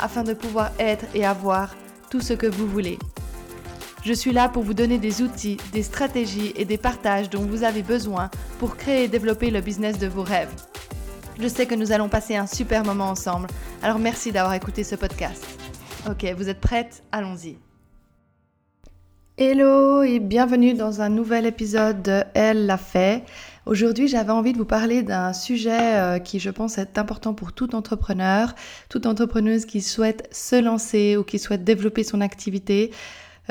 afin de pouvoir être et avoir tout ce que vous voulez. Je suis là pour vous donner des outils, des stratégies et des partages dont vous avez besoin pour créer et développer le business de vos rêves. Je sais que nous allons passer un super moment ensemble, alors merci d'avoir écouté ce podcast. Ok, vous êtes prête Allons-y. Hello et bienvenue dans un nouvel épisode de Elle l'a fait. Aujourd'hui, j'avais envie de vous parler d'un sujet euh, qui, je pense, est important pour tout entrepreneur, toute entrepreneuse qui souhaite se lancer ou qui souhaite développer son activité.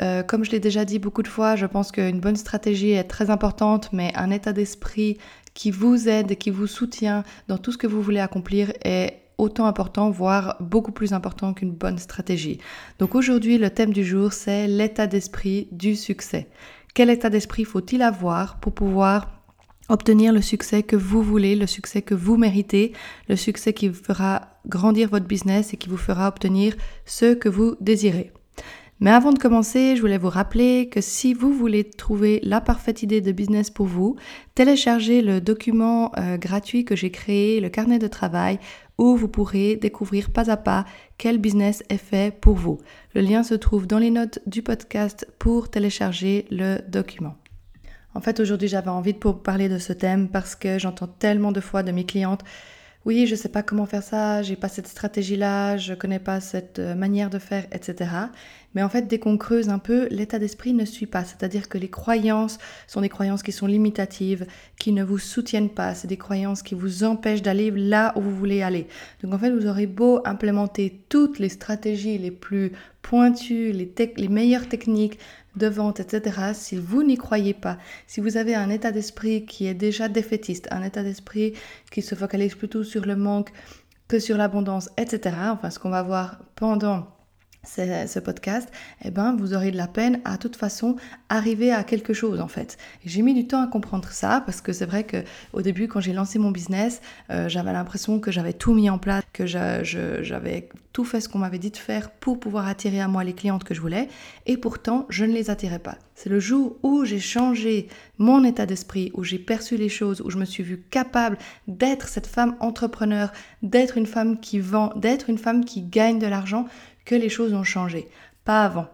Euh, comme je l'ai déjà dit beaucoup de fois, je pense qu'une bonne stratégie est très importante, mais un état d'esprit qui vous aide qui vous soutient dans tout ce que vous voulez accomplir est autant important, voire beaucoup plus important qu'une bonne stratégie. Donc aujourd'hui, le thème du jour, c'est l'état d'esprit du succès. Quel état d'esprit faut-il avoir pour pouvoir obtenir le succès que vous voulez, le succès que vous méritez, le succès qui fera grandir votre business et qui vous fera obtenir ce que vous désirez. Mais avant de commencer, je voulais vous rappeler que si vous voulez trouver la parfaite idée de business pour vous, téléchargez le document euh, gratuit que j'ai créé, le carnet de travail, où vous pourrez découvrir pas à pas quel business est fait pour vous. Le lien se trouve dans les notes du podcast pour télécharger le document. En fait, aujourd'hui, j'avais envie de parler de ce thème parce que j'entends tellement de fois de mes clientes oui, je ne sais pas comment faire ça, j'ai pas cette stratégie-là, je connais pas cette euh, manière de faire, etc. Mais en fait, dès qu'on creuse un peu, l'état d'esprit ne suit pas. C'est-à-dire que les croyances sont des croyances qui sont limitatives, qui ne vous soutiennent pas. C'est des croyances qui vous empêchent d'aller là où vous voulez aller. Donc en fait, vous aurez beau implémenter toutes les stratégies les plus pointues, les meilleures techniques, de vente, etc., si vous n'y croyez pas, si vous avez un état d'esprit qui est déjà défaitiste, un état d'esprit qui se focalise plutôt sur le manque que sur l'abondance, etc., enfin ce qu'on va voir pendant ce podcast, eh ben, vous aurez de la peine à toute façon arriver à quelque chose en fait. J'ai mis du temps à comprendre ça parce que c'est vrai que au début quand j'ai lancé mon business, euh, j'avais l'impression que j'avais tout mis en place, que j'avais tout fait ce qu'on m'avait dit de faire pour pouvoir attirer à moi les clientes que je voulais et pourtant je ne les attirais pas. C'est le jour où j'ai changé mon état d'esprit, où j'ai perçu les choses, où je me suis vue capable d'être cette femme entrepreneur, d'être une femme qui vend, d'être une femme qui gagne de l'argent, que les choses ont changé, pas avant.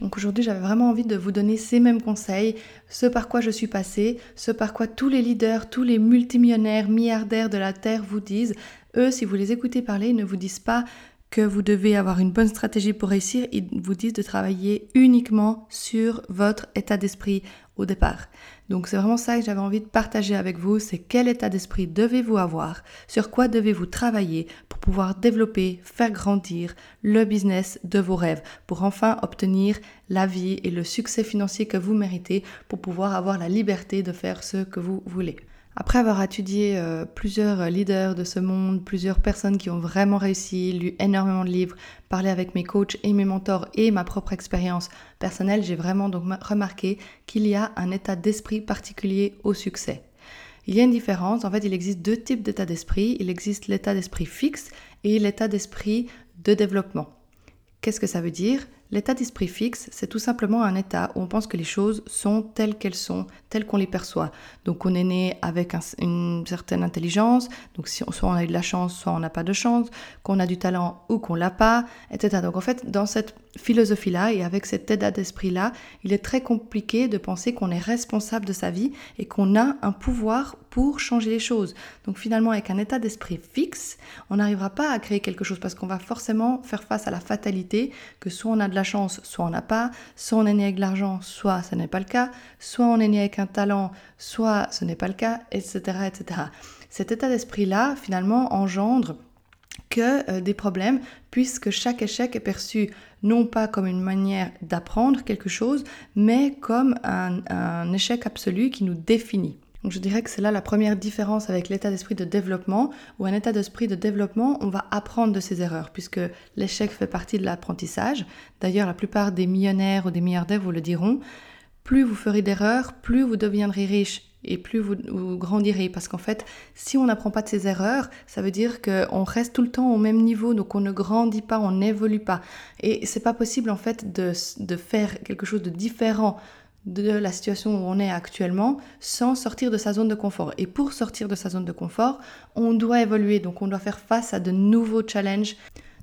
Donc aujourd'hui, j'avais vraiment envie de vous donner ces mêmes conseils, ce par quoi je suis passée, ce par quoi tous les leaders, tous les multimillionnaires, milliardaires de la Terre vous disent. Eux, si vous les écoutez parler, ne vous disent pas que vous devez avoir une bonne stratégie pour réussir, ils vous disent de travailler uniquement sur votre état d'esprit au départ. Donc c'est vraiment ça que j'avais envie de partager avec vous, c'est quel état d'esprit devez-vous avoir, sur quoi devez-vous travailler pour pouvoir développer, faire grandir le business de vos rêves, pour enfin obtenir la vie et le succès financier que vous méritez, pour pouvoir avoir la liberté de faire ce que vous voulez. Après avoir étudié euh, plusieurs leaders de ce monde, plusieurs personnes qui ont vraiment réussi, lu énormément de livres, parlé avec mes coachs et mes mentors et ma propre expérience personnelle, j'ai vraiment donc remarqué qu'il y a un état d'esprit particulier au succès. Il y a une différence, en fait il existe deux types d'état d'esprit. Il existe l'état d'esprit fixe et l'état d'esprit de développement. Qu'est-ce que ça veut dire? L'état d'esprit fixe, c'est tout simplement un état où on pense que les choses sont telles qu'elles sont, telles qu'on les perçoit. Donc on est né avec une certaine intelligence, donc soit on a eu de la chance, soit on n'a pas de chance, qu'on a du talent ou qu'on l'a pas, etc. Donc en fait, dans cette philosophie-là et avec cet état d'esprit-là, il est très compliqué de penser qu'on est responsable de sa vie et qu'on a un pouvoir pour changer les choses. Donc finalement, avec un état d'esprit fixe, on n'arrivera pas à créer quelque chose parce qu'on va forcément faire face à la fatalité que soit on a de la chance, soit on n'a pas, soit on est né avec de l'argent, soit ce n'est pas le cas, soit on est né avec un talent, soit ce n'est pas le cas, etc. etc. Cet état d'esprit-là, finalement, engendre que euh, des problèmes, puisque chaque échec est perçu non pas comme une manière d'apprendre quelque chose, mais comme un, un échec absolu qui nous définit. Donc je dirais que c'est là la première différence avec l'état d'esprit de développement, où un état d'esprit de développement, on va apprendre de ses erreurs, puisque l'échec fait partie de l'apprentissage. D'ailleurs, la plupart des millionnaires ou des milliardaires vous le diront, plus vous ferez d'erreurs, plus vous deviendrez riche et plus vous, grandirez. Parce qu'en fait, si on n'apprend pas de ses erreurs, ça veut dire qu'on reste tout le temps au même niveau, donc on ne grandit pas, on n'évolue pas. Et c'est pas possible en fait de, de faire quelque chose de différent de la situation où on est actuellement sans sortir de sa zone de confort. Et pour sortir de sa zone de confort, on doit évoluer, donc on doit faire face à de nouveaux challenges.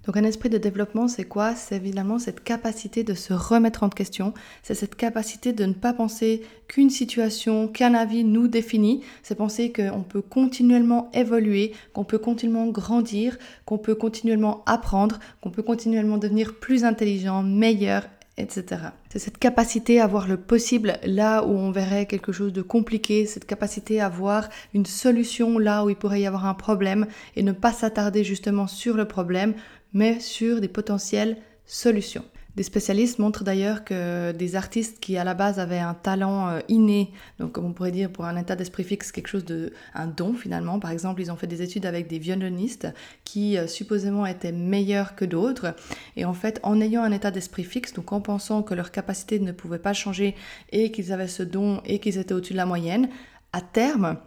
Donc un esprit de développement, c'est quoi? C'est évidemment cette capacité de se remettre en question, c'est cette capacité de ne pas penser qu'une situation, qu'un avis nous définit, c'est penser qu'on peut continuellement évoluer, qu'on peut continuellement grandir, qu'on peut continuellement apprendre, qu'on peut continuellement devenir plus intelligent, meilleur, etc. C'est cette capacité à voir le possible là où on verrait quelque chose de compliqué, cette capacité à voir une solution là où il pourrait y avoir un problème et ne pas s'attarder justement sur le problème, mais sur des potentielles solutions. Des spécialistes montrent d'ailleurs que des artistes qui à la base avaient un talent euh, inné, donc comme on pourrait dire pour un état d'esprit fixe, quelque chose de un don finalement. Par exemple, ils ont fait des études avec des violonistes qui euh, supposément étaient meilleurs que d'autres. Et en fait, en ayant un état d'esprit fixe, donc en pensant que leur capacité ne pouvait pas changer et qu'ils avaient ce don et qu'ils étaient au-dessus de la moyenne, à terme,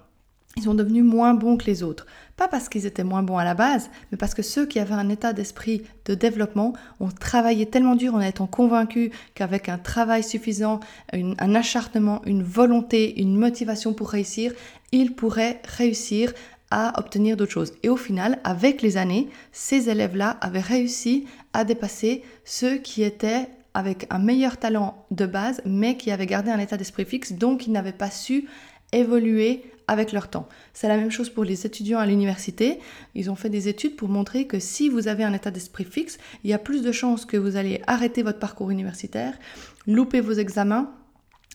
ils sont devenus moins bons que les autres. Pas parce qu'ils étaient moins bons à la base, mais parce que ceux qui avaient un état d'esprit de développement ont travaillé tellement dur en étant convaincus qu'avec un travail suffisant, un acharnement, une volonté, une motivation pour réussir, ils pourraient réussir à obtenir d'autres choses. Et au final, avec les années, ces élèves-là avaient réussi à dépasser ceux qui étaient avec un meilleur talent de base, mais qui avaient gardé un état d'esprit fixe, donc ils n'avaient pas su évoluer avec leur temps. C'est la même chose pour les étudiants à l'université. Ils ont fait des études pour montrer que si vous avez un état d'esprit fixe, il y a plus de chances que vous allez arrêter votre parcours universitaire, louper vos examens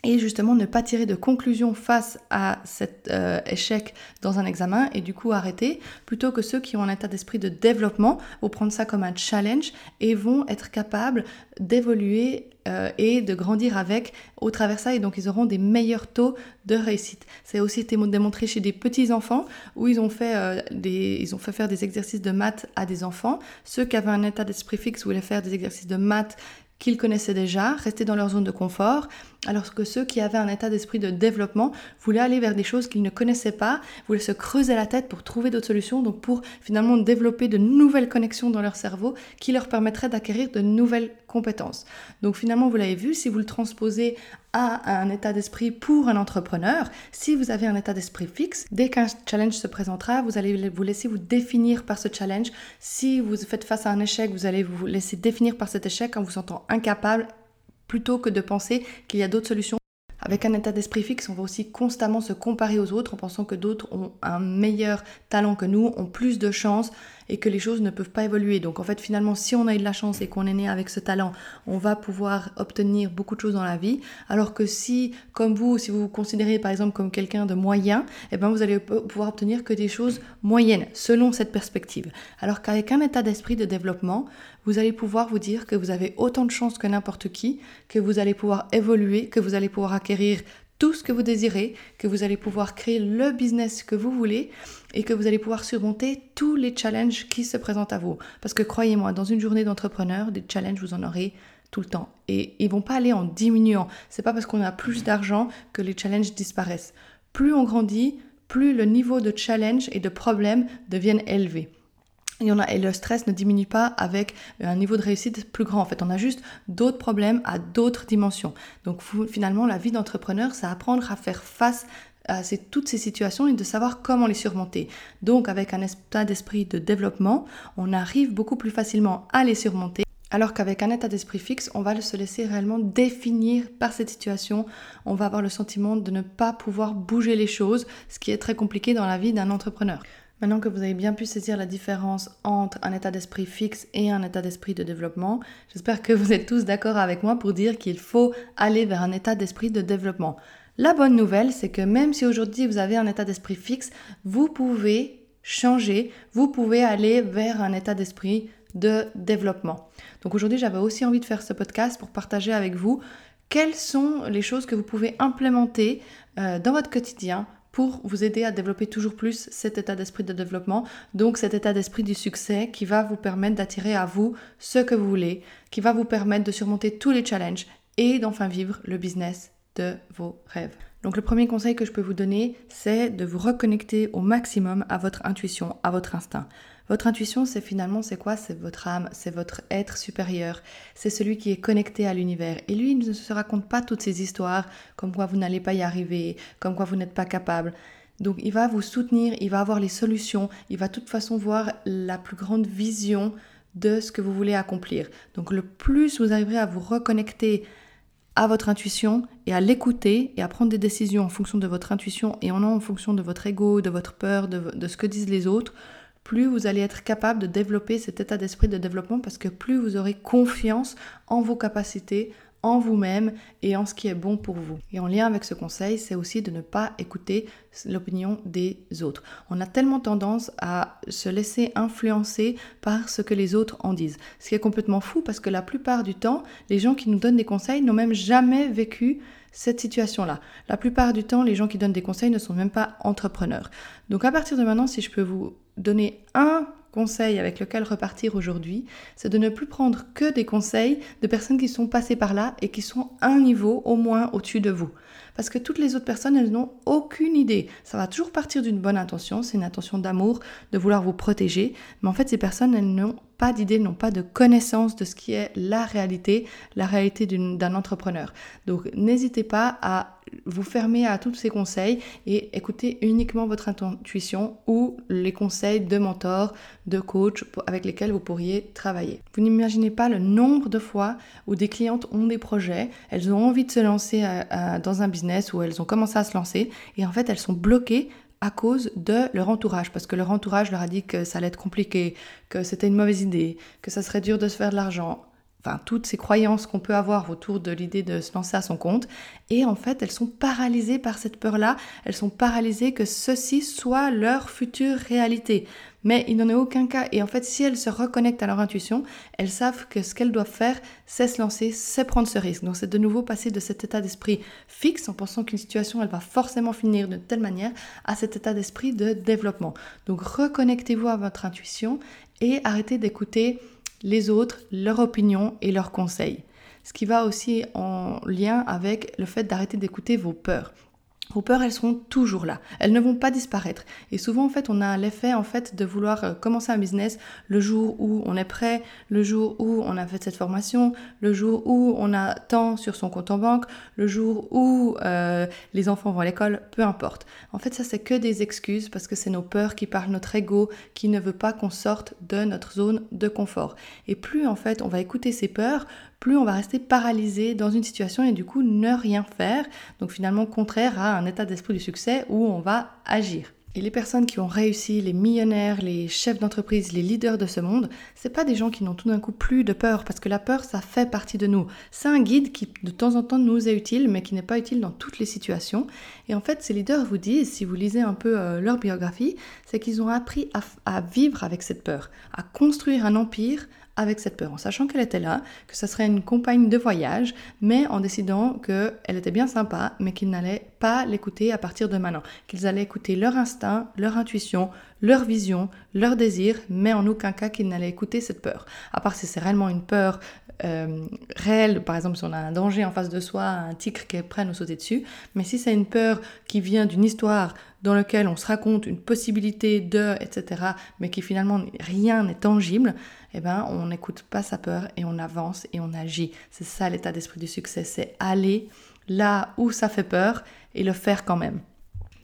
et justement ne pas tirer de conclusion face à cet euh, échec dans un examen et du coup arrêter, plutôt que ceux qui ont un état d'esprit de développement vont prendre ça comme un challenge et vont être capables d'évoluer euh, et de grandir avec au travers ça et donc ils auront des meilleurs taux de réussite. C'est aussi été démontré chez des petits enfants où ils ont fait euh, des, ils ont fait faire des exercices de maths à des enfants. Ceux qui avaient un état d'esprit fixe voulaient faire des exercices de maths qu'ils connaissaient déjà, rester dans leur zone de confort, alors que ceux qui avaient un état d'esprit de développement voulaient aller vers des choses qu'ils ne connaissaient pas, voulaient se creuser la tête pour trouver d'autres solutions, donc pour finalement développer de nouvelles connexions dans leur cerveau qui leur permettraient d'acquérir de nouvelles compétences. Donc finalement, vous l'avez vu, si vous le transposez à un état d'esprit pour un entrepreneur, si vous avez un état d'esprit fixe, dès qu'un challenge se présentera, vous allez vous laisser vous définir par ce challenge. Si vous faites face à un échec, vous allez vous laisser définir par cet échec en vous sentant incapable plutôt que de penser qu'il y a d'autres solutions. Avec un état d'esprit fixe, on va aussi constamment se comparer aux autres en pensant que d'autres ont un meilleur talent que nous, ont plus de chances et que les choses ne peuvent pas évoluer. Donc en fait finalement si on a eu de la chance et qu'on est né avec ce talent, on va pouvoir obtenir beaucoup de choses dans la vie. Alors que si comme vous, si vous vous considérez par exemple comme quelqu'un de moyen, eh ben vous allez pouvoir obtenir que des choses moyennes selon cette perspective. Alors qu'avec un état d'esprit de développement, vous allez pouvoir vous dire que vous avez autant de chance que n'importe qui, que vous allez pouvoir évoluer, que vous allez pouvoir acquérir tout ce que vous désirez, que vous allez pouvoir créer le business que vous voulez et que vous allez pouvoir surmonter tous les challenges qui se présentent à vous. Parce que croyez-moi, dans une journée d'entrepreneur, des challenges, vous en aurez tout le temps. Et ils vont pas aller en diminuant. C'est pas parce qu'on a plus d'argent que les challenges disparaissent. Plus on grandit, plus le niveau de challenge et de problème deviennent élevés. En a, et le stress ne diminue pas avec un niveau de réussite plus grand. En fait, on a juste d'autres problèmes à d'autres dimensions. Donc finalement, la vie d'entrepreneur, c'est apprendre à faire face à toutes ces situations et de savoir comment les surmonter. Donc avec un état d'esprit de développement, on arrive beaucoup plus facilement à les surmonter. Alors qu'avec un état d'esprit fixe, on va se laisser réellement définir par cette situation. On va avoir le sentiment de ne pas pouvoir bouger les choses, ce qui est très compliqué dans la vie d'un entrepreneur. Maintenant que vous avez bien pu saisir la différence entre un état d'esprit fixe et un état d'esprit de développement, j'espère que vous êtes tous d'accord avec moi pour dire qu'il faut aller vers un état d'esprit de développement. La bonne nouvelle, c'est que même si aujourd'hui vous avez un état d'esprit fixe, vous pouvez changer, vous pouvez aller vers un état d'esprit de développement. Donc aujourd'hui, j'avais aussi envie de faire ce podcast pour partager avec vous quelles sont les choses que vous pouvez implémenter euh, dans votre quotidien pour vous aider à développer toujours plus cet état d'esprit de développement, donc cet état d'esprit du succès qui va vous permettre d'attirer à vous ce que vous voulez, qui va vous permettre de surmonter tous les challenges et d'enfin vivre le business de vos rêves. Donc le premier conseil que je peux vous donner, c'est de vous reconnecter au maximum à votre intuition, à votre instinct. Votre intuition, c'est finalement, c'est quoi? C'est votre âme, c'est votre être supérieur, c'est celui qui est connecté à l'univers. Et lui, il ne se raconte pas toutes ces histoires, comme quoi vous n'allez pas y arriver, comme quoi vous n'êtes pas capable. Donc il va vous soutenir, il va avoir les solutions, il va de toute façon voir la plus grande vision de ce que vous voulez accomplir. Donc le plus vous arriverez à vous reconnecter à votre intuition et à l'écouter et à prendre des décisions en fonction de votre intuition et non en fonction de votre ego, de votre peur, de, de ce que disent les autres, plus vous allez être capable de développer cet état d'esprit de développement parce que plus vous aurez confiance en vos capacités, en vous-même et en ce qui est bon pour vous. Et en lien avec ce conseil, c'est aussi de ne pas écouter l'opinion des autres. On a tellement tendance à se laisser influencer par ce que les autres en disent. Ce qui est complètement fou parce que la plupart du temps, les gens qui nous donnent des conseils n'ont même jamais vécu cette situation-là. La plupart du temps, les gens qui donnent des conseils ne sont même pas entrepreneurs. Donc à partir de maintenant, si je peux vous donner un conseil avec lequel repartir aujourd'hui, c'est de ne plus prendre que des conseils de personnes qui sont passées par là et qui sont un niveau au moins au-dessus de vous. Parce que toutes les autres personnes, elles n'ont aucune idée. Ça va toujours partir d'une bonne intention, c'est une intention d'amour, de vouloir vous protéger. Mais en fait, ces personnes, elles n'ont pas d'idée, n'ont pas de connaissance de ce qui est la réalité, la réalité d'un entrepreneur. Donc n'hésitez pas à vous fermer à tous ces conseils et écouter uniquement votre intuition ou les conseils de mentors, de coachs avec lesquels vous pourriez travailler. Vous n'imaginez pas le nombre de fois où des clientes ont des projets, elles ont envie de se lancer dans un business où elles ont commencé à se lancer et en fait elles sont bloquées à cause de leur entourage, parce que leur entourage leur a dit que ça allait être compliqué, que c'était une mauvaise idée, que ça serait dur de se faire de l'argent, enfin toutes ces croyances qu'on peut avoir autour de l'idée de se lancer à son compte. Et en fait, elles sont paralysées par cette peur-là, elles sont paralysées que ceci soit leur future réalité. Mais il n'en est aucun cas. Et en fait, si elles se reconnectent à leur intuition, elles savent que ce qu'elles doivent faire, c'est se lancer, c'est prendre ce risque. Donc c'est de nouveau passer de cet état d'esprit fixe en pensant qu'une situation, elle va forcément finir de telle manière, à cet état d'esprit de développement. Donc reconnectez-vous à votre intuition et arrêtez d'écouter les autres, leur opinion et leurs conseils. Ce qui va aussi en lien avec le fait d'arrêter d'écouter vos peurs. Vos peurs, elles seront toujours là. Elles ne vont pas disparaître. Et souvent, en fait, on a l'effet, en fait, de vouloir euh, commencer un business le jour où on est prêt, le jour où on a fait cette formation, le jour où on a tant sur son compte en banque, le jour où euh, les enfants vont à l'école, peu importe. En fait, ça, c'est que des excuses parce que c'est nos peurs qui parlent, notre ego qui ne veut pas qu'on sorte de notre zone de confort. Et plus, en fait, on va écouter ces peurs, plus on va rester paralysé dans une situation et du coup ne rien faire. Donc finalement contraire à un état d'esprit du succès où on va agir. Et les personnes qui ont réussi, les millionnaires, les chefs d'entreprise, les leaders de ce monde, c'est pas des gens qui n'ont tout d'un coup plus de peur parce que la peur ça fait partie de nous. C'est un guide qui de temps en temps nous est utile mais qui n'est pas utile dans toutes les situations. Et en fait, ces leaders vous disent, si vous lisez un peu euh, leur biographie, c'est qu'ils ont appris à vivre avec cette peur, à construire un empire avec cette peur, en sachant qu'elle était là, que ça serait une compagne de voyage, mais en décidant qu'elle était bien sympa, mais qu'ils n'allaient pas l'écouter à partir de maintenant, qu'ils allaient écouter leur instinct, leur intuition, leur vision, leur désir, mais en aucun cas qu'ils n'allaient écouter cette peur. À part si c'est réellement une peur euh, réelle, par exemple si on a un danger en face de soi, un tigre qui est prêt à nous sauter dessus, mais si c'est une peur qui vient d'une histoire dans laquelle on se raconte une possibilité de, etc., mais qui finalement rien n'est tangible, eh ben, on n'écoute pas sa peur et on avance et on agit. C'est ça l'état d'esprit du succès, c'est aller là où ça fait peur et le faire quand même.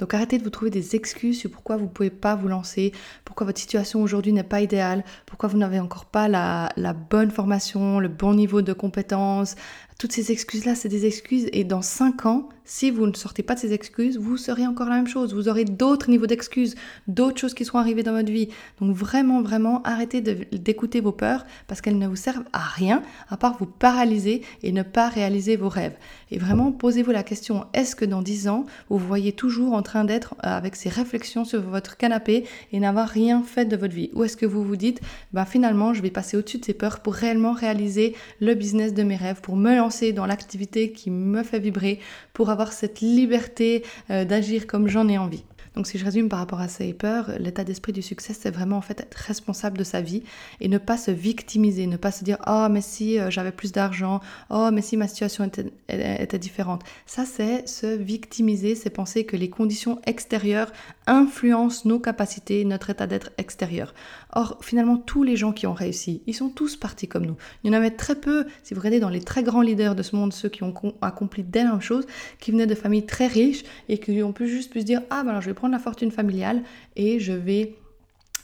Donc arrêtez de vous trouver des excuses sur pourquoi vous ne pouvez pas vous lancer, pourquoi votre situation aujourd'hui n'est pas idéale, pourquoi vous n'avez encore pas la, la, bonne formation, le bon niveau de compétence, toutes ces excuses-là, c'est des excuses. Et dans 5 ans, si vous ne sortez pas de ces excuses, vous serez encore la même chose. Vous aurez d'autres niveaux d'excuses, d'autres choses qui seront arrivées dans votre vie. Donc vraiment, vraiment, arrêtez d'écouter vos peurs parce qu'elles ne vous servent à rien à part vous paralyser et ne pas réaliser vos rêves. Et vraiment, posez-vous la question, est-ce que dans 10 ans, vous vous voyez toujours en train d'être euh, avec ces réflexions sur votre canapé et n'avoir rien fait de votre vie Ou est-ce que vous vous dites, ben finalement, je vais passer au-dessus de ces peurs pour réellement réaliser le business de mes rêves, pour me lancer lancer dans l'activité qui me fait vibrer pour avoir cette liberté euh, d'agir comme j'en ai envie? Donc si je résume par rapport à ces peurs, l'état d'esprit du succès, c'est vraiment en fait être responsable de sa vie et ne pas se victimiser, ne pas se dire oh mais si euh, j'avais plus d'argent, oh mais si ma situation était, était différente. Ça c'est se victimiser, c'est penser que les conditions extérieures influencent nos capacités, notre état d'être extérieur. Or finalement tous les gens qui ont réussi, ils sont tous partis comme nous. Il y en avait très peu, si vous regardez dans les très grands leaders de ce monde, ceux qui ont accompli d'énormes choses, qui venaient de familles très riches et qui ont pu juste pu se dire ah ben alors je vais prendre la fortune familiale et je vais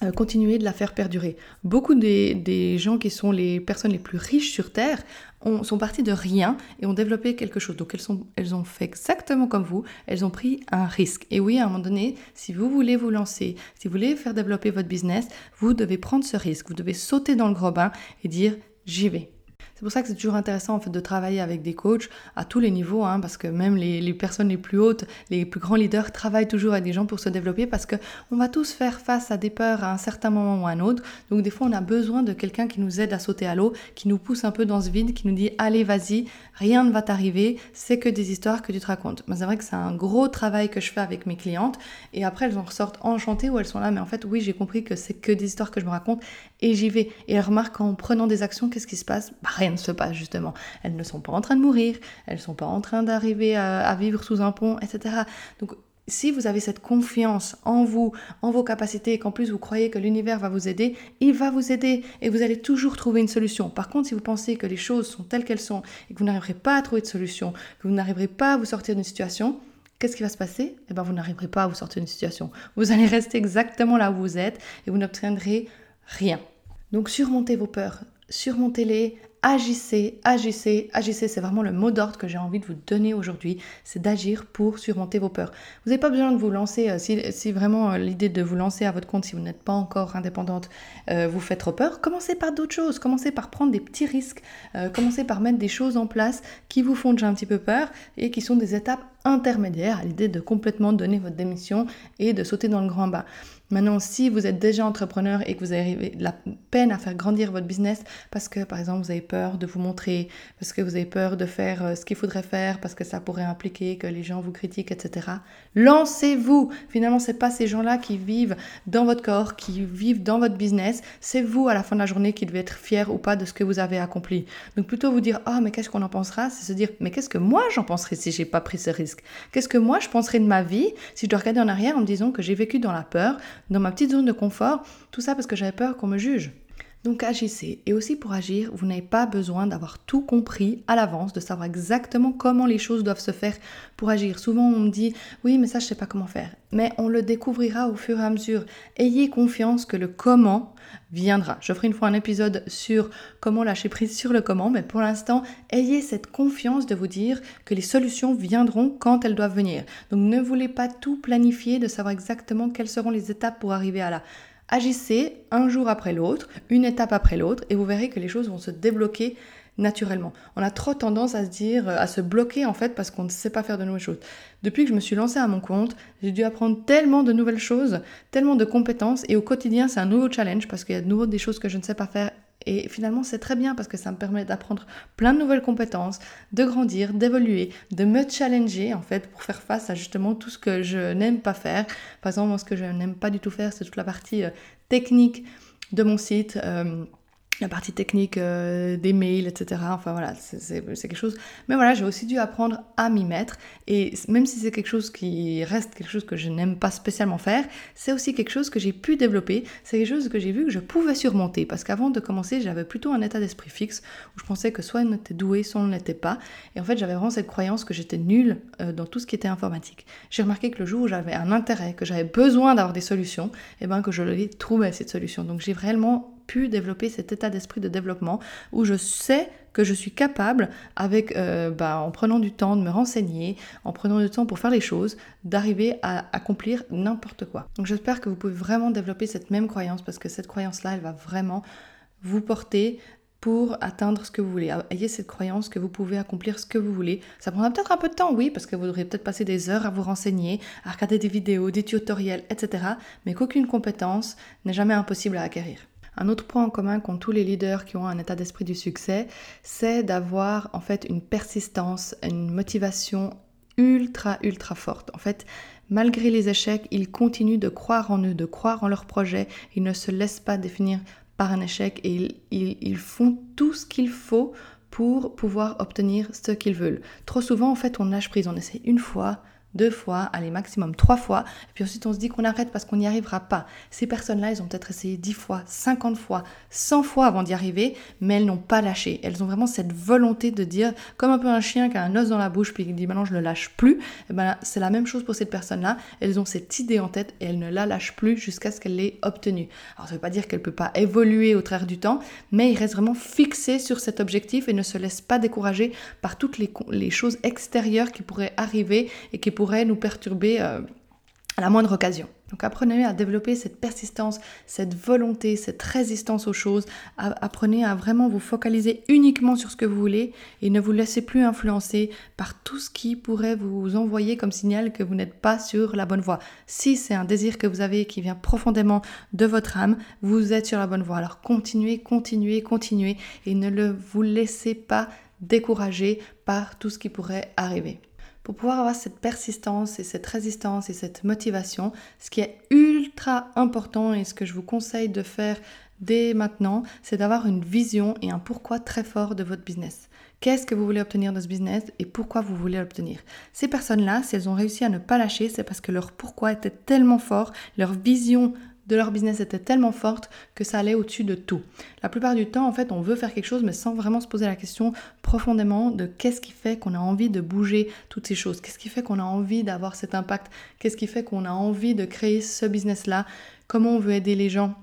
euh, continuer de la faire perdurer. Beaucoup des, gens qui sont les personnes les plus riches sur Terre ont, sont partis de rien et ont développé quelque chose. Donc elles, sont, elles ont fait exactement comme vous, elles ont pris un risque. Et oui, à un moment donné, si vous voulez vous lancer, si vous voulez faire développer votre business, vous devez prendre ce risque, vous devez sauter dans le gros bain et dire j'y vais. C'est pour ça que c'est toujours intéressant en fait de travailler avec des coachs à tous les niveaux, hein, parce que même les, personnes les plus hautes, les plus grands leaders travaillent toujours avec des gens pour se développer, parce que on va tous faire face à des peurs à un certain moment ou à un autre. Donc des fois, on a besoin de quelqu'un qui nous aide à sauter à l'eau, qui nous pousse un peu dans ce vide, qui nous dit allez vas-y, rien ne va t'arriver, c'est que des histoires que tu te racontes. Mais c'est vrai que c'est un gros travail que je fais avec mes clientes, et après elles en ressortent enchantées ou elles sont là, mais en fait oui, j'ai compris que c'est que des histoires que je me raconte et j'y vais. Et elles remarquent en prenant des actions, qu'est-ce qui se passe? Bah, Rien ne se passe justement. Elles ne sont pas en train de mourir, elles ne sont pas en train d'arriver à, vivre sous un pont, etc. Donc si vous avez cette confiance en vous, en vos capacités, et qu'en plus vous croyez que l'univers va vous aider, il va vous aider et vous allez toujours trouver une solution. Par contre, si vous pensez que les choses sont telles qu'elles sont et que vous n'arriverez pas à trouver de solution, que vous n'arriverez pas à vous sortir d'une situation, qu'est-ce qui va se passer? Eh bien, vous n'arriverez pas à vous sortir d'une situation. Vous allez rester exactement là où vous êtes et vous n'obtiendrez rien. Donc surmontez vos peurs, surmontez-les, agissez, agissez, agissez. C'est vraiment le mot d'ordre que j'ai envie de vous donner aujourd'hui. C'est d'agir pour surmonter vos peurs. Vous n'avez pas besoin de vous lancer, euh, si, vraiment euh, l'idée de vous lancer à votre compte, si vous n'êtes pas encore indépendante, euh, vous fait trop peur, commencez par d'autres choses. Commencez par prendre des petits risques. commencez par mettre des choses en place qui vous font déjà un petit peu peur et qui sont des étapes intermédiaires à l'idée de complètement donner votre démission et de sauter dans le grand bain. Maintenant, si vous êtes déjà entrepreneur et que vous avez la peine à faire grandir votre business parce que, par exemple, vous avez peur de vous montrer, parce que vous avez peur de faire euh, ce qu'il faudrait faire, parce que ça pourrait impliquer que les gens vous critiquent, etc., lancez-vous. Finalement, c'est pas ces gens-là qui vivent dans votre corps, qui vivent dans votre business. C'est vous, à la fin de la journée, qui devez être fier ou pas de ce que vous avez accompli. Donc, plutôt vous dire, ah, mais qu'est-ce qu'on en pensera? C'est se dire, mais qu'est-ce que moi j'en penserais si j'ai pas pris ce risque? Qu'est-ce que moi je penserais de ma vie si je dois regarder en arrière en me disant que j'ai vécu dans la peur, dans ma petite zone de confort, tout ça parce que j'avais peur qu'on me juge. Donc agissez. Et aussi pour agir, vous n'avez pas besoin d'avoir tout compris à l'avance, de savoir exactement comment les choses doivent se faire pour agir. Souvent on me dit oui mais ça je sais pas comment faire. Mais on le découvrira au fur et à mesure. Ayez confiance que le comment viendra. Je ferai une fois un épisode sur comment lâcher prise sur le comment, mais pour l'instant, ayez cette confiance de vous dire que les solutions viendront quand elles doivent venir. Donc ne voulez pas tout planifier, de savoir exactement quelles seront les étapes pour arriver à là. Agissez un jour après l'autre, une étape après l'autre, et vous verrez que les choses vont se débloquer naturellement. On a trop tendance à se dire, à se bloquer en fait parce qu'on ne sait pas faire de nouvelles choses. Depuis que je me suis lancée à mon compte, j'ai dû apprendre tellement de nouvelles choses, tellement de compétences et au quotidien c'est un nouveau challenge parce qu'il y a de nouveau des choses que je ne sais pas faire et finalement, c'est très bien parce que ça me permet d'apprendre plein de nouvelles compétences, de grandir, d'évoluer, de me challenger en fait pour faire face à justement tout ce que je n'aime pas faire. Par exemple, moi, ce que je n'aime pas du tout faire, c'est toute la partie euh, technique de mon site. Euh, la partie technique euh, des mails, etc. Enfin voilà, c'est quelque chose. Mais voilà, j'ai aussi dû apprendre à m'y mettre. Et même si c'est quelque chose qui reste quelque chose que je n'aime pas spécialement faire, c'est aussi quelque chose que j'ai pu développer. C'est quelque chose que j'ai vu que je pouvais surmonter. Parce qu'avant de commencer, j'avais plutôt un état d'esprit fixe où je pensais que soit on était doué, soit on ne l'était pas. Et en fait, j'avais vraiment cette croyance que j'étais nulle euh, dans tout ce qui était informatique. J'ai remarqué que le jour où j'avais un intérêt, que j'avais besoin d'avoir des solutions, et eh ben que je l'ai trouvé cette solution. Donc j'ai vraiment pu développer cet état d'esprit de développement où je sais que je suis capable, avec, euh, bah, en prenant du temps de me renseigner, en prenant du temps pour faire les choses, d'arriver à accomplir n'importe quoi. Donc j'espère que vous pouvez vraiment développer cette même croyance parce que cette croyance-là, elle va vraiment vous porter pour atteindre ce que vous voulez. Ayez cette croyance que vous pouvez accomplir ce que vous voulez. Ça prendra peut-être un peu de temps, oui, parce que vous devrez peut-être passer des heures à vous renseigner, à regarder des vidéos, des tutoriels, etc. Mais qu'aucune compétence n'est jamais impossible à acquérir. Un autre point en commun qu'ont tous les leaders qui ont un état d'esprit du succès, c'est d'avoir en fait une persistance, une motivation ultra ultra forte. En fait, malgré les échecs, ils continuent de croire en eux, de croire en leur projet, ils ne se laissent pas définir par un échec et ils, font tout ce qu'il faut pour pouvoir obtenir ce qu'ils veulent. Trop souvent, en fait, on lâche prise, on essaie une fois, deux fois, allez maximum trois fois, puis ensuite on se dit qu'on arrête parce qu'on n'y arrivera pas. Ces personnes-là, elles ont peut-être essayé dix fois, cinquante fois, cent fois avant d'y arriver, mais elles n'ont pas lâché. Elles ont vraiment cette volonté de dire, comme un peu un chien qui a un os dans la bouche puis qui dit maintenant je ne le lâche plus, et eh ben c'est la même chose pour cette personne-là. Elles ont cette idée en tête et elles ne la lâchent plus jusqu'à ce qu'elle l'ait obtenue. Alors ça ne veut pas dire qu'elle ne peut pas évoluer au travers du temps, mais ils restent vraiment fixés sur cet objectif et ne se laissent pas décourager par toutes les, les choses extérieures qui pourraient arriver et qui nous perturber euh, à la moindre occasion. Donc apprenez à développer cette persistance, cette volonté, cette résistance aux choses. Apprenez à vraiment vous focaliser uniquement sur ce que vous voulez et ne vous laissez plus influencer par tout ce qui pourrait vous envoyer comme signal que vous n'êtes pas sur la bonne voie. Si c'est un désir que vous avez qui vient profondément de votre âme, vous êtes sur la bonne voie. Alors continuez, continuez, continuez et ne vous laissez pas décourager par tout ce qui pourrait arriver pour pouvoir avoir cette persistance et cette résistance et cette motivation, ce qui est ultra important et ce que je vous conseille de faire dès maintenant, c'est d'avoir une vision et un pourquoi très fort de votre business. Qu'est-ce que vous voulez obtenir de ce business et pourquoi vous voulez l'obtenir? Ces personnes-là, si elles ont réussi à ne pas lâcher, c'est parce que leur pourquoi était tellement fort, leur vision de leur business était tellement forte que ça allait au-dessus de tout. La plupart du temps, en fait, on veut faire quelque chose, mais sans vraiment se poser la question profondément de qu'est-ce qui fait qu'on a envie de bouger toutes ces choses, qu'est-ce qui fait qu'on a envie d'avoir cet impact, qu'est-ce qui fait qu'on a envie de créer ce business-là, comment on veut aider les gens?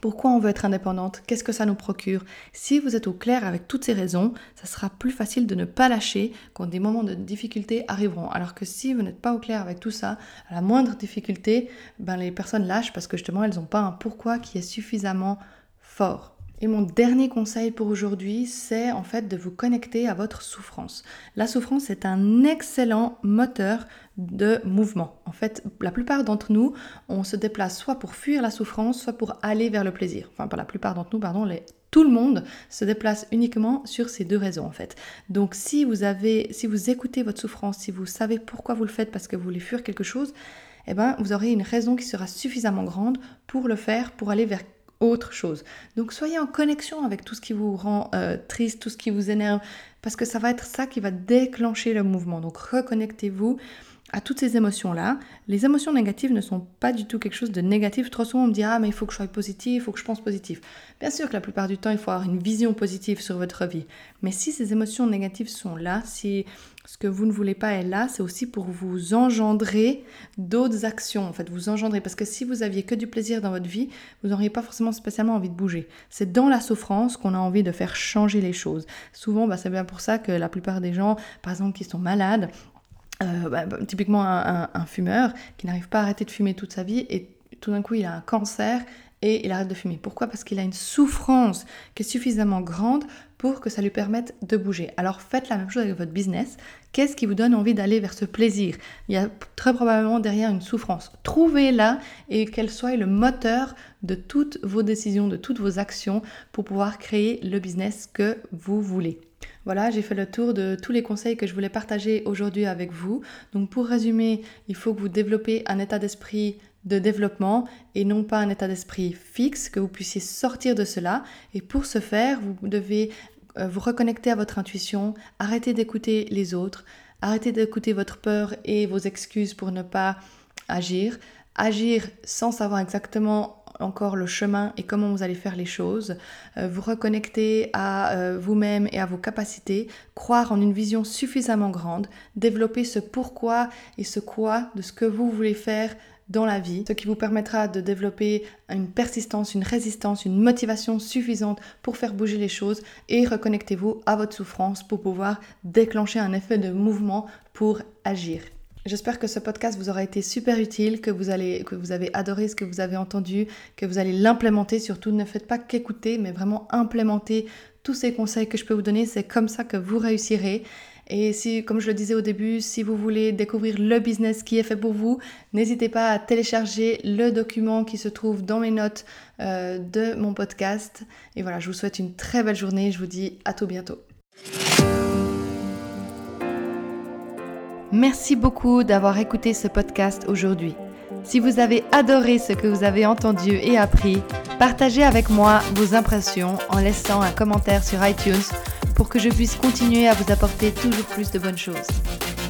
Pourquoi on veut être indépendante? Qu'est-ce que ça nous procure? Si vous êtes au clair avec toutes ces raisons, ça sera plus facile de ne pas lâcher quand des moments de difficulté arriveront. Alors que si vous n'êtes pas au clair avec tout ça, à la moindre difficulté, ben les personnes lâchent parce que justement elles n'ont pas un pourquoi qui est suffisamment fort. Et mon dernier conseil pour aujourd'hui, c'est en fait de vous connecter à votre souffrance. La souffrance est un excellent moteur de mouvement. En fait, la plupart d'entre nous, on se déplace soit pour fuir la souffrance, soit pour aller vers le plaisir. Enfin, pas la plupart d'entre nous, pardon, tout le monde se déplace uniquement sur ces deux raisons en fait. Donc si vous avez, si vous écoutez votre souffrance, si vous savez pourquoi vous le faites parce que vous voulez fuir quelque chose, eh ben vous aurez une raison qui sera suffisamment grande pour le faire, pour aller vers autre chose. Donc soyez en connexion avec tout ce qui vous rend euh, triste, tout ce qui vous énerve, parce que ça va être ça qui va déclencher le mouvement. Donc reconnectez-vous à toutes ces émotions-là. Les émotions négatives ne sont pas du tout quelque chose de négatif. Trop souvent, on me dit Ah, mais il faut que je sois positif, il faut que je pense positif. Bien sûr que la plupart du temps, il faut avoir une vision positive sur votre vie. Mais si ces émotions négatives sont là, si ce que vous ne voulez pas est là, c'est aussi pour vous engendrer d'autres actions, en fait, vous engendrer. Parce que si vous aviez que du plaisir dans votre vie, vous n'auriez pas forcément spécialement envie de bouger. C'est dans la souffrance qu'on a envie de faire changer les choses. Souvent, bah, c'est bien pour ça que la plupart des gens, par exemple, qui sont malades, euh, bah, typiquement un, fumeur qui n'arrive pas à arrêter de fumer toute sa vie et tout d'un coup il a un cancer et il arrête de fumer. Pourquoi? Parce qu'il a une souffrance qui est suffisamment grande pour que ça lui permette de bouger. Alors faites la même chose avec votre business. Qu'est-ce qui vous donne envie d'aller vers ce plaisir? Il y a très probablement derrière une souffrance. Trouvez-la et qu'elle soit le moteur de toutes vos décisions, de toutes vos actions pour pouvoir créer le business que vous voulez. Voilà, j'ai fait le tour de tous les conseils que je voulais partager aujourd'hui avec vous. Donc pour résumer, il faut que vous développez un état d'esprit de développement et non pas un état d'esprit fixe, que vous puissiez sortir de cela. Et pour ce faire, vous devez euh, vous reconnecter à votre intuition, arrêter d'écouter les autres, arrêter d'écouter votre peur et vos excuses pour ne pas agir, agir sans savoir exactement encore le chemin et comment vous allez faire les choses, euh, vous reconnecter à euh, vous-même et à vos capacités, croire en une vision suffisamment grande, développer ce pourquoi et ce quoi de ce que vous voulez faire dans la vie, ce qui vous permettra de développer une persistance, une résistance, une motivation suffisante pour faire bouger les choses et reconnectez-vous à votre souffrance pour pouvoir déclencher un effet de mouvement pour agir. J'espère que ce podcast vous aura été super utile, que vous, allez, que vous avez adoré ce que vous avez entendu, que vous allez l'implémenter. Surtout, ne faites pas qu'écouter, mais vraiment implémenter tous ces conseils que je peux vous donner. C'est comme ça que vous réussirez. Et si, comme je le disais au début, si vous voulez découvrir le business qui est fait pour vous, n'hésitez pas à télécharger le document qui se trouve dans mes notes euh, de mon podcast. Et voilà, je vous souhaite une très belle journée. Je vous dis à tout bientôt. Merci beaucoup d'avoir écouté ce podcast aujourd'hui. Si vous avez adoré ce que vous avez entendu et appris, partagez avec moi vos impressions en laissant un commentaire sur iTunes pour que je puisse continuer à vous apporter toujours plus de bonnes choses.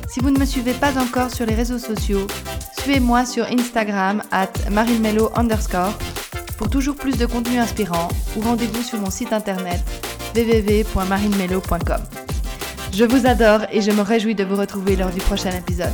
Si vous ne me suivez pas encore sur les réseaux sociaux, suivez-moi sur Instagram at underscore pour toujours plus de contenu inspirant ou rendez-vous sur mon site internet www.marinemelo.com. Je vous adore et je me réjouis de vous retrouver lors du prochain épisode.